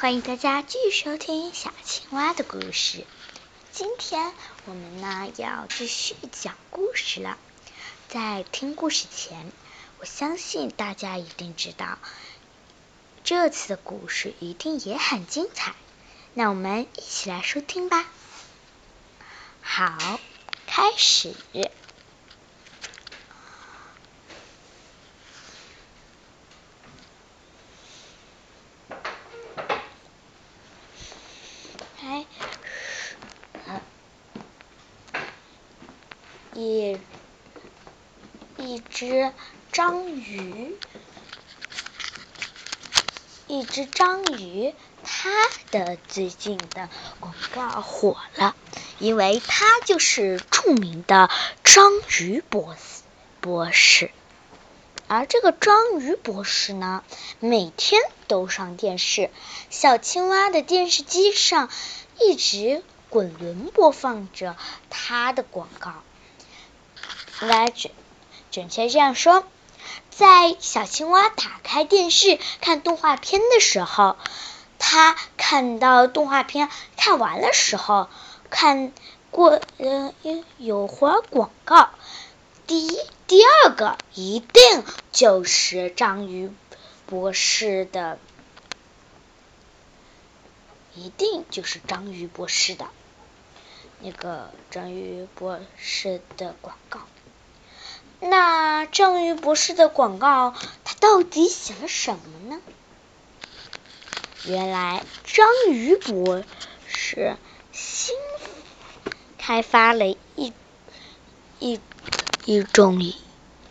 欢迎大家继续收听小青蛙的故事。今天我们呢要继续讲故事了。在听故事前，我相信大家一定知道，这次的故事一定也很精彩。那我们一起来收听吧。好，开始。一一只章鱼，一只章鱼，它的最近的广告火了，因为它就是著名的章鱼博士博士。而这个章鱼博士呢，每天都上电视，小青蛙的电视机上一直滚轮播放着他的广告。来准确这样说，在小青蛙打开电视看动画片的时候，他看到动画片看完的时候，看过呃有会儿广告，第一第二个一定就是章鱼博士的，一定就是章鱼博士的那个章鱼博士的广告。那章鱼博士的广告，他到底写了什么呢？原来章鱼博士新开发了一一一种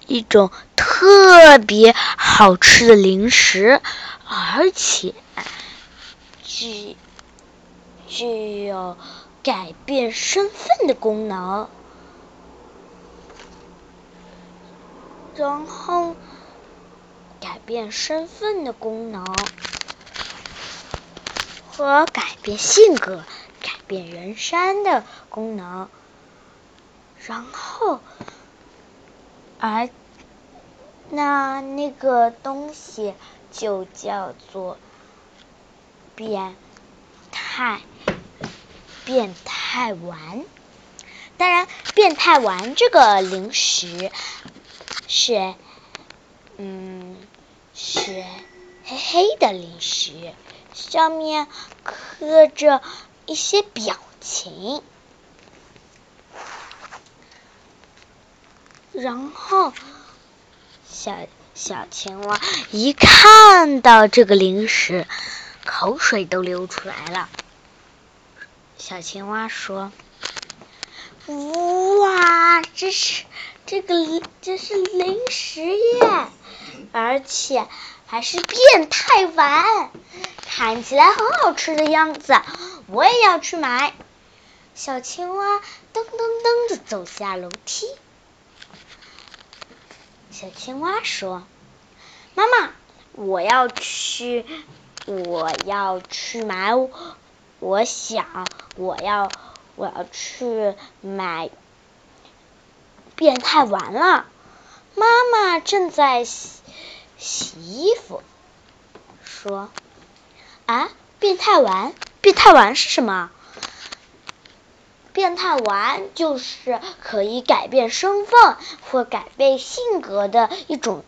一种特别好吃的零食，而且具具有改变身份的功能。然后改变身份的功能和改变性格、改变人生的功能，然后而那那个东西就叫做变态变态丸。当然，变态丸这个零食。是，嗯，是黑黑的零食，上面刻着一些表情。然后，小小青蛙一看到这个零食，口水都流出来了。小青蛙说：“哇，这是……”这个这是零食耶，而且还是变态丸，看起来很好吃的样子，我也要去买。小青蛙噔噔噔的走下楼梯。小青蛙说：“妈妈，我要去，我要去买，我想我要我要去买。”变态完了，妈妈正在洗洗衣服，说：“啊，变态丸，变态丸是什么？变态丸就是可以改变身份或改变性格的一种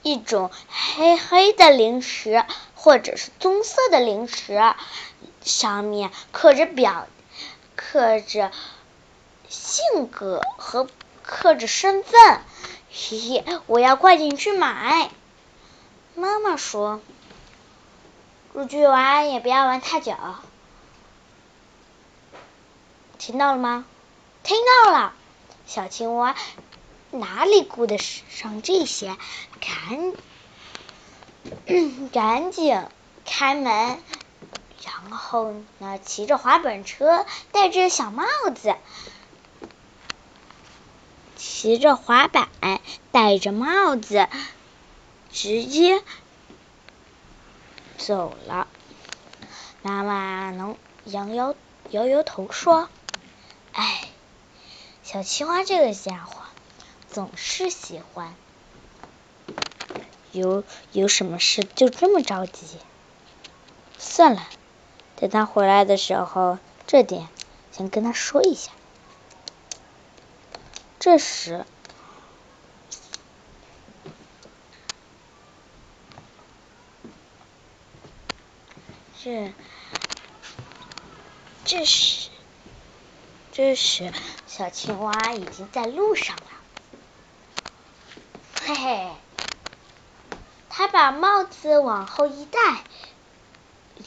一种黑黑的零食，或者是棕色的零食，上面刻着表，刻着。”性格和克制身份，嘿嘿，我要快点去买。妈妈说：“出去玩也不要玩太久。”听到了吗？听到了。小青蛙哪里顾得上这些？赶 赶紧开门，然后呢，骑着滑板车，戴着小帽子。骑着滑板，戴着帽子，直接走了。妈妈能摇摇摇摇头说：“哎，小青蛙这个家伙总是喜欢有有什么事就这么着急。”算了，等他回来的时候，这点先跟他说一下。这时，这这时，这时，小青蛙已经在路上了。嘿嘿，他把帽子往后一戴，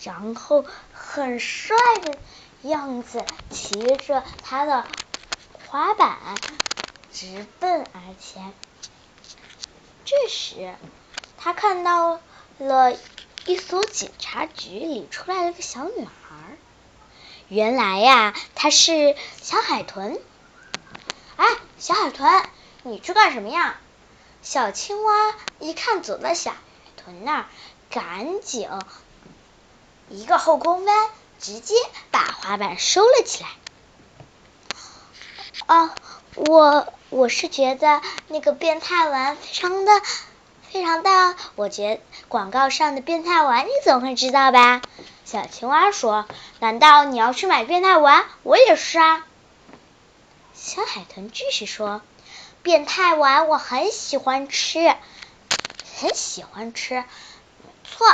然后很帅的样子，骑着他的滑板直奔而前。这时，他看到了一所警察局里出来了个小女孩。原来呀，她是小海豚。哎，小海豚，你去干什么呀？小青蛙一看走到小海豚那儿，赶紧一个后空翻，直接把滑板收了起来。啊，我我是觉得那个变态丸非常的非常的，我觉广告上的变态丸你总会知道吧？小青蛙说：“难道你要去买变态丸？我也是啊。”小海豚继续说。变态丸我很喜欢吃，很喜欢吃，错，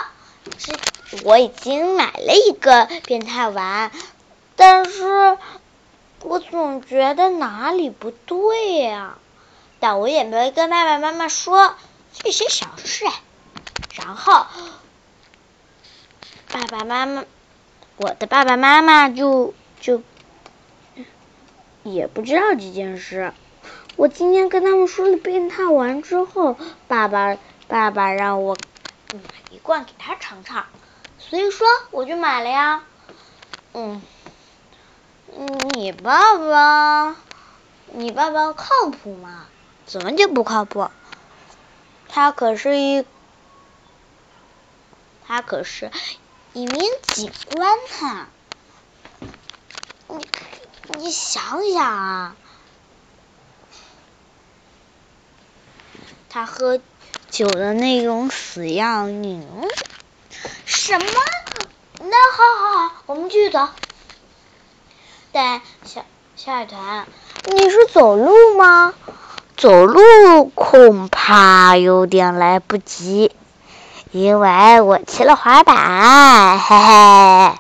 是我已经买了一个变态丸，但是我总觉得哪里不对呀，但我也没跟爸爸妈妈说，这些小事。然后爸爸妈妈，我的爸爸妈妈就就也不知道这件事。我今天跟他们说了变态丸之后，爸爸爸爸让我买一罐给他尝尝，所以说我就买了呀。嗯，你爸爸，你爸爸靠谱吗？怎么就不靠谱？他可是一，他可是一名警官呢。你你想想啊。他喝酒的那种死样，你什么？那好好好，我们继续走。但小小海豚，你是走路吗？走路恐怕有点来不及，因为我骑了滑板，嘿嘿。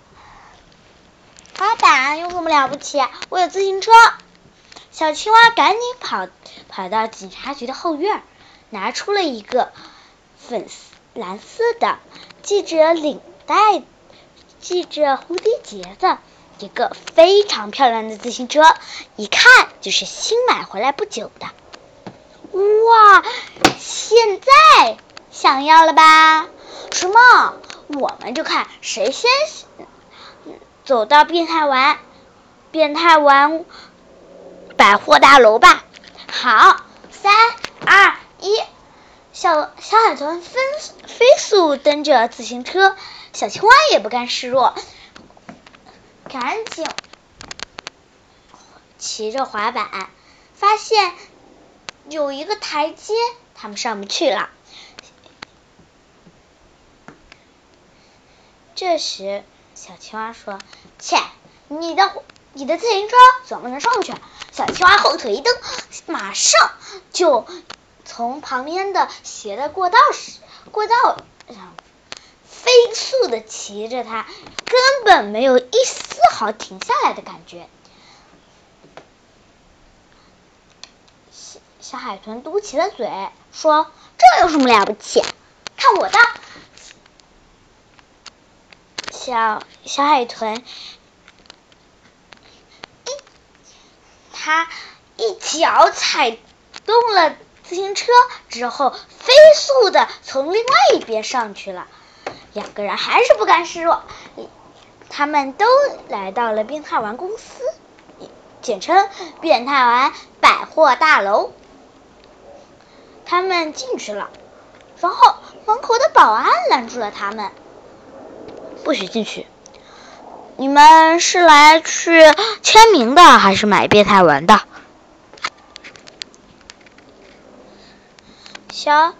滑板有什么了不起？我有自行车。小青蛙赶紧跑跑到警察局的后院。拿出了一个粉丝蓝色的系着领带、系着蝴蝶结的一个非常漂亮的自行车，一看就是新买回来不久的。哇！现在想要了吧？什么？我们就看谁先走到变态玩变态玩百货大楼吧。好，三二。一小小海豚飞飞速蹬着自行车，小青蛙也不甘示弱，赶紧骑着滑板，发现有一个台阶，他们上不去了。这时，小青蛙说：“切，你的你的自行车怎么能上去？”小青蛙后腿一蹬，马上就。从旁边的斜的过道时，过道飞速的骑着，它根本没有一丝毫停下来的感觉。小小海豚嘟起了嘴，说：“这有什么了不起？看我的！”小小海豚一，他一脚踩动了。自行车之后，飞速的从另外一边上去了。两个人还是不甘示弱，他们都来到了变态丸公司，简称变态丸百货大楼。他们进去了，然后门口的保安拦住了他们，不许进去。你们是来去签名的，还是买变态丸的？小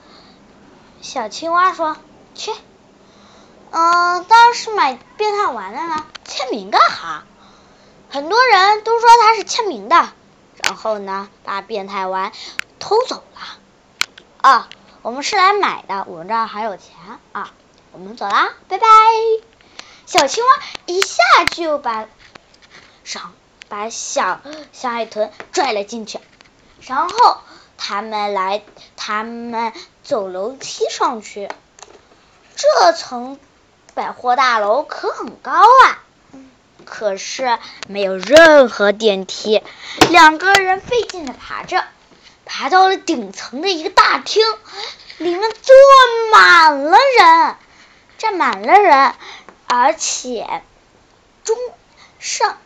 小青蛙说：“去，嗯，当然是买变态丸的了。签名干哈？很多人都说他是签名的，然后呢，把变态丸偷走了。啊，我们是来买的，我们这儿还有钱啊。我们走啦，拜拜。小青蛙一下就把上把小小海豚拽了进去，然后他们来，他们走楼梯上去。这层百货大楼可很高啊，可是没有任何电梯，两个人费劲的爬着，爬到了顶层的一个大厅，里面坐满了人。站满了人，而且中上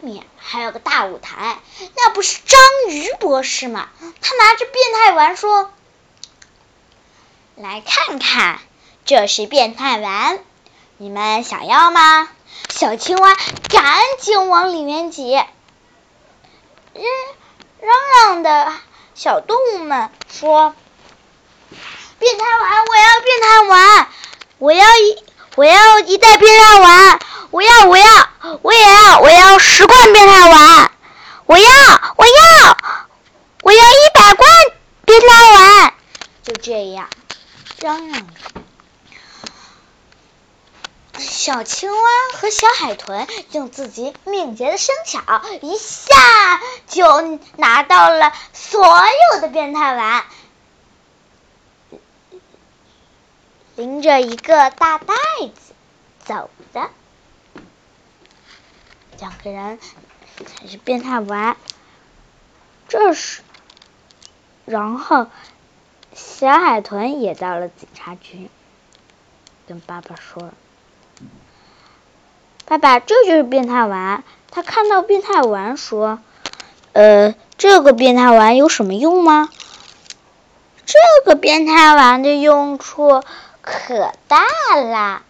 面还有个大舞台，那不是章鱼博士吗？他拿着变态丸说：“来看看，这是变态丸，你们想要吗？”小青蛙赶紧往里面挤，嚷嚷嚷的小动物们说：“变态丸，我要变态丸！”我要一，我要一袋变态丸，我要，我要，我也要，我要十罐变态丸，我要，我要，我要一百罐变态丸，就这样嚷嚷着。小青蛙和小海豚用自己敏捷的身巧，一下就拿到了所有的变态丸。拎着一个大袋子走的，两个人才是变态丸。这时，然后小海豚也到了警察局，跟爸爸说：“爸爸，这就是变态丸。”他看到变态丸说：“呃，这个变态丸有什么用吗？”这个变态丸的用处。可大了，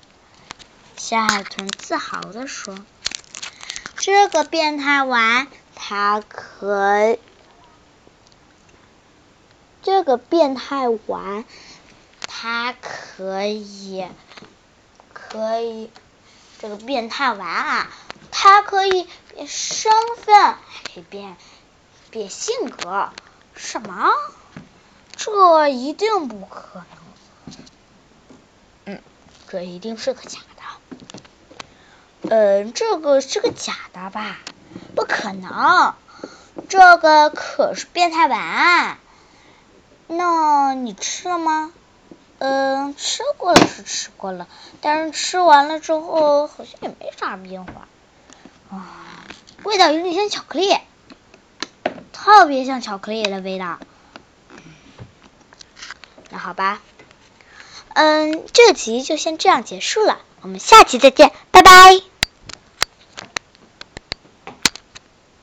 小海豚自豪地说：“这个变态丸，它可……这个变态丸，它可以……可以……这个变态丸啊，它可以变身份，还可以变变性格。什么？这一定不可能。”嗯这一定是个假的，嗯，这个是个假的吧？不可能，这个可是变态丸。那你吃了吗？嗯，吃过了是吃过了，但是吃完了之后好像也没啥变化。味道有点像巧克力，特别像巧克力的味道。那好吧。嗯，这集就先这样结束了，我们下期再见，拜拜。